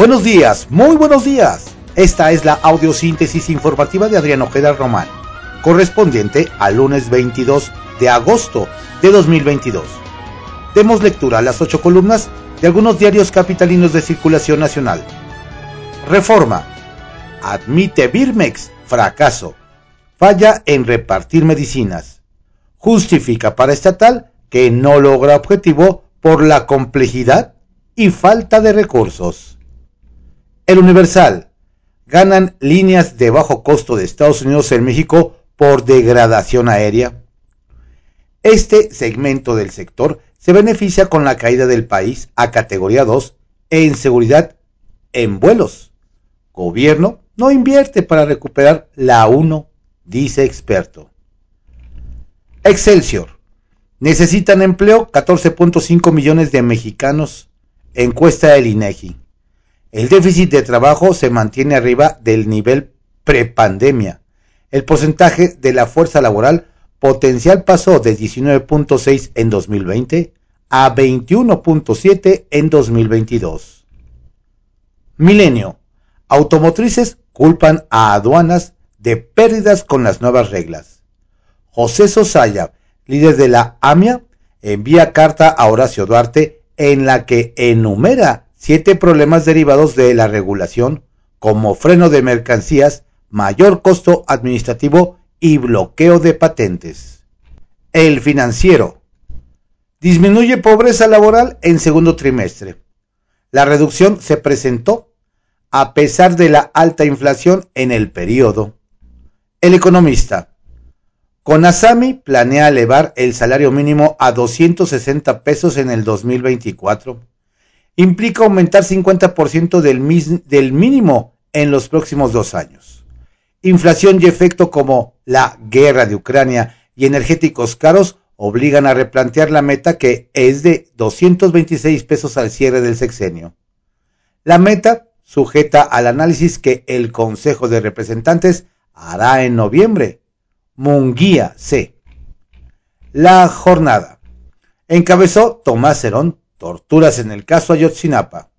Buenos días, muy buenos días. Esta es la audiosíntesis informativa de Adrián Ojeda Román, correspondiente al lunes 22 de agosto de 2022. Demos lectura a las ocho columnas de algunos diarios capitalinos de circulación nacional. Reforma. Admite Birmex fracaso. Falla en repartir medicinas. Justifica para estatal que no logra objetivo por la complejidad y falta de recursos. El Universal. Ganan líneas de bajo costo de Estados Unidos en México por degradación aérea. Este segmento del sector se beneficia con la caída del país a categoría 2 en seguridad en vuelos. Gobierno no invierte para recuperar la 1, dice experto. Excelsior. Necesitan empleo 14.5 millones de mexicanos. Encuesta del INEGI. El déficit de trabajo se mantiene arriba del nivel prepandemia. El porcentaje de la fuerza laboral potencial pasó de 19.6 en 2020 a 21.7 en 2022. Milenio. Automotrices culpan a aduanas de pérdidas con las nuevas reglas. José Sosaya, líder de la AMIA, envía carta a Horacio Duarte en la que enumera siete problemas derivados de la regulación, como freno de mercancías, mayor costo administrativo y bloqueo de patentes. El financiero. Disminuye pobreza laboral en segundo trimestre. La reducción se presentó a pesar de la alta inflación en el periodo. El economista. Conasami planea elevar el salario mínimo a 260 pesos en el 2024. Implica aumentar 50% del, del mínimo en los próximos dos años inflación y efecto como la guerra de Ucrania y energéticos caros obligan a replantear la meta que es de 226 pesos al cierre del sexenio. La meta sujeta al análisis que el Consejo de Representantes hará en noviembre. Munguía C. La jornada. Encabezó Tomás Herón, torturas en el caso Ayotzinapa.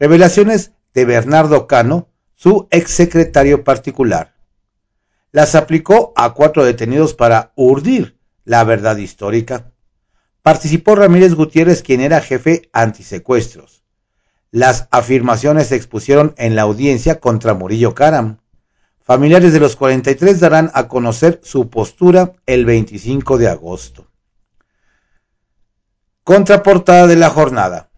Revelaciones de Bernardo Cano, su exsecretario particular las aplicó a cuatro detenidos para urdir la verdad histórica. Participó Ramírez Gutiérrez, quien era jefe antisecuestros. Las afirmaciones se expusieron en la audiencia contra Murillo Caram. Familiares de los 43 darán a conocer su postura el 25 de agosto. Contraportada de la jornada.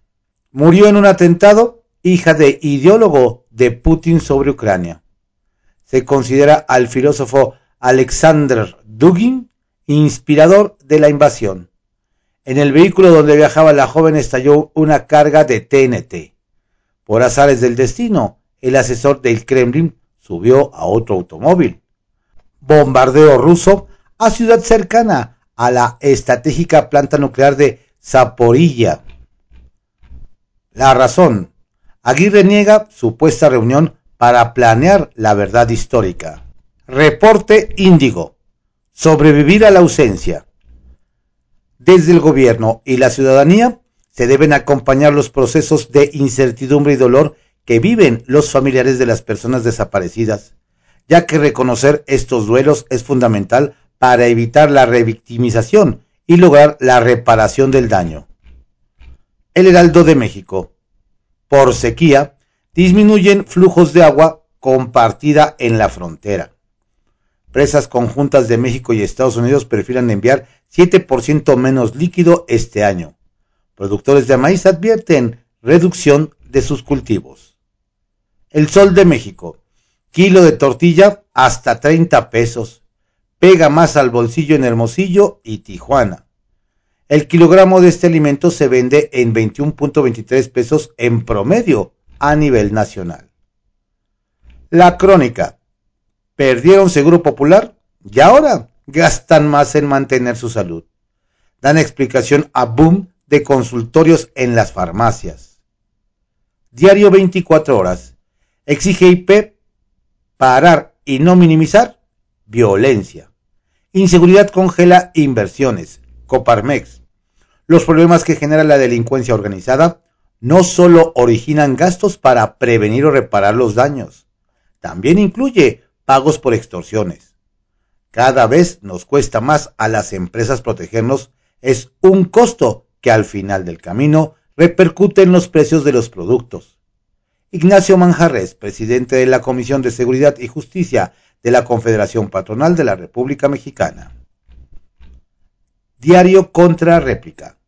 Murió en un atentado hija de ideólogo de Putin sobre Ucrania se considera al filósofo Alexander Dugin inspirador de la invasión. En el vehículo donde viajaba la joven estalló una carga de TNT. Por azares del destino, el asesor del Kremlin subió a otro automóvil. Bombardeo ruso a ciudad cercana a la estratégica planta nuclear de Zaporilla. La razón. Aguirre niega supuesta reunión para planear la verdad histórica. Reporte Índigo. Sobrevivir a la ausencia. Desde el gobierno y la ciudadanía se deben acompañar los procesos de incertidumbre y dolor que viven los familiares de las personas desaparecidas, ya que reconocer estos duelos es fundamental para evitar la revictimización y lograr la reparación del daño. El Heraldo de México. Por sequía, disminuyen flujos de agua compartida en la frontera. Presas conjuntas de México y Estados Unidos perfilan enviar 7% menos líquido este año. Productores de maíz advierten reducción de sus cultivos. El sol de México. Kilo de tortilla hasta 30 pesos. Pega más al bolsillo en Hermosillo y Tijuana. El kilogramo de este alimento se vende en 21.23 pesos en promedio a nivel nacional. La crónica. Perdieron seguro popular y ahora gastan más en mantener su salud. Dan explicación a boom de consultorios en las farmacias. Diario 24 horas. Exige IP parar y no minimizar violencia. Inseguridad congela inversiones. Coparmex. Los problemas que genera la delincuencia organizada no solo originan gastos para prevenir o reparar los daños, también incluye pagos por extorsiones. Cada vez nos cuesta más a las empresas protegernos, es un costo que al final del camino repercute en los precios de los productos. Ignacio Manjarres, presidente de la Comisión de Seguridad y Justicia de la Confederación Patronal de la República Mexicana. Diario contra réplica.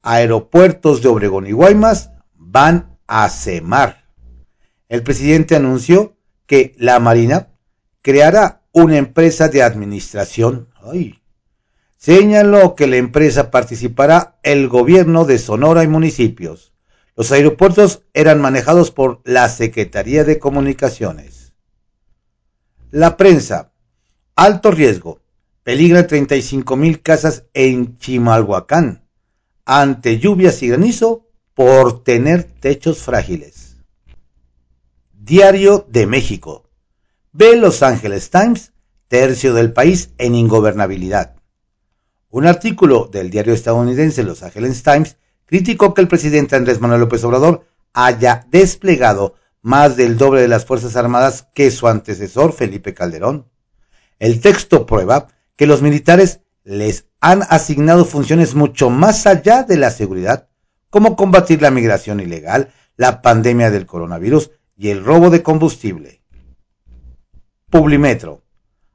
Aeropuertos de Obregón y Guaymas van a CEMAR. El presidente anunció que la Marina creará una empresa de administración. Ay. Señaló que la empresa participará el gobierno de Sonora y municipios. Los aeropuertos eran manejados por la Secretaría de Comunicaciones. La prensa. Alto riesgo. Peligra 35 mil casas en Chimalhuacán ante lluvias y granizo por tener techos frágiles. Diario de México. Ve Los Angeles Times, tercio del país en ingobernabilidad. Un artículo del diario estadounidense Los Angeles Times criticó que el presidente Andrés Manuel López Obrador haya desplegado más del doble de las Fuerzas Armadas que su antecesor Felipe Calderón. El texto prueba que los militares les han asignado funciones mucho más allá de la seguridad, como combatir la migración ilegal, la pandemia del coronavirus y el robo de combustible. Publimetro.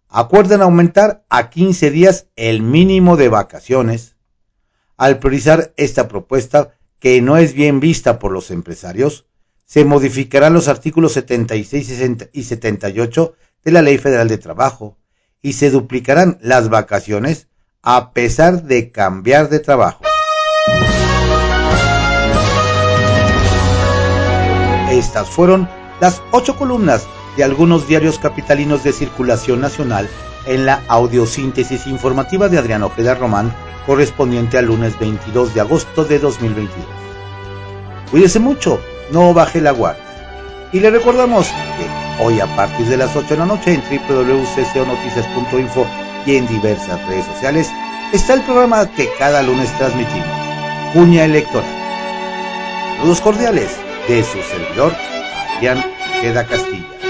Acuerdan aumentar a 15 días el mínimo de vacaciones. Al priorizar esta propuesta, que no es bien vista por los empresarios, se modificarán los artículos 76 y 78 de la Ley Federal de Trabajo, y se duplicarán las vacaciones a pesar de cambiar de trabajo. Estas fueron las ocho columnas de algunos diarios capitalinos de circulación nacional en la audiosíntesis informativa de Adrián Ojeda Román, correspondiente al lunes 22 de agosto de 2022. Cuídese mucho, no baje la guardia. Y le recordamos que hoy a partir de las 8 de la noche en www.cconoticias.info y en diversas redes sociales está el programa que cada lunes transmitimos, Cuña Electoral. Saludos cordiales de su servidor, Adrián Queda Castilla.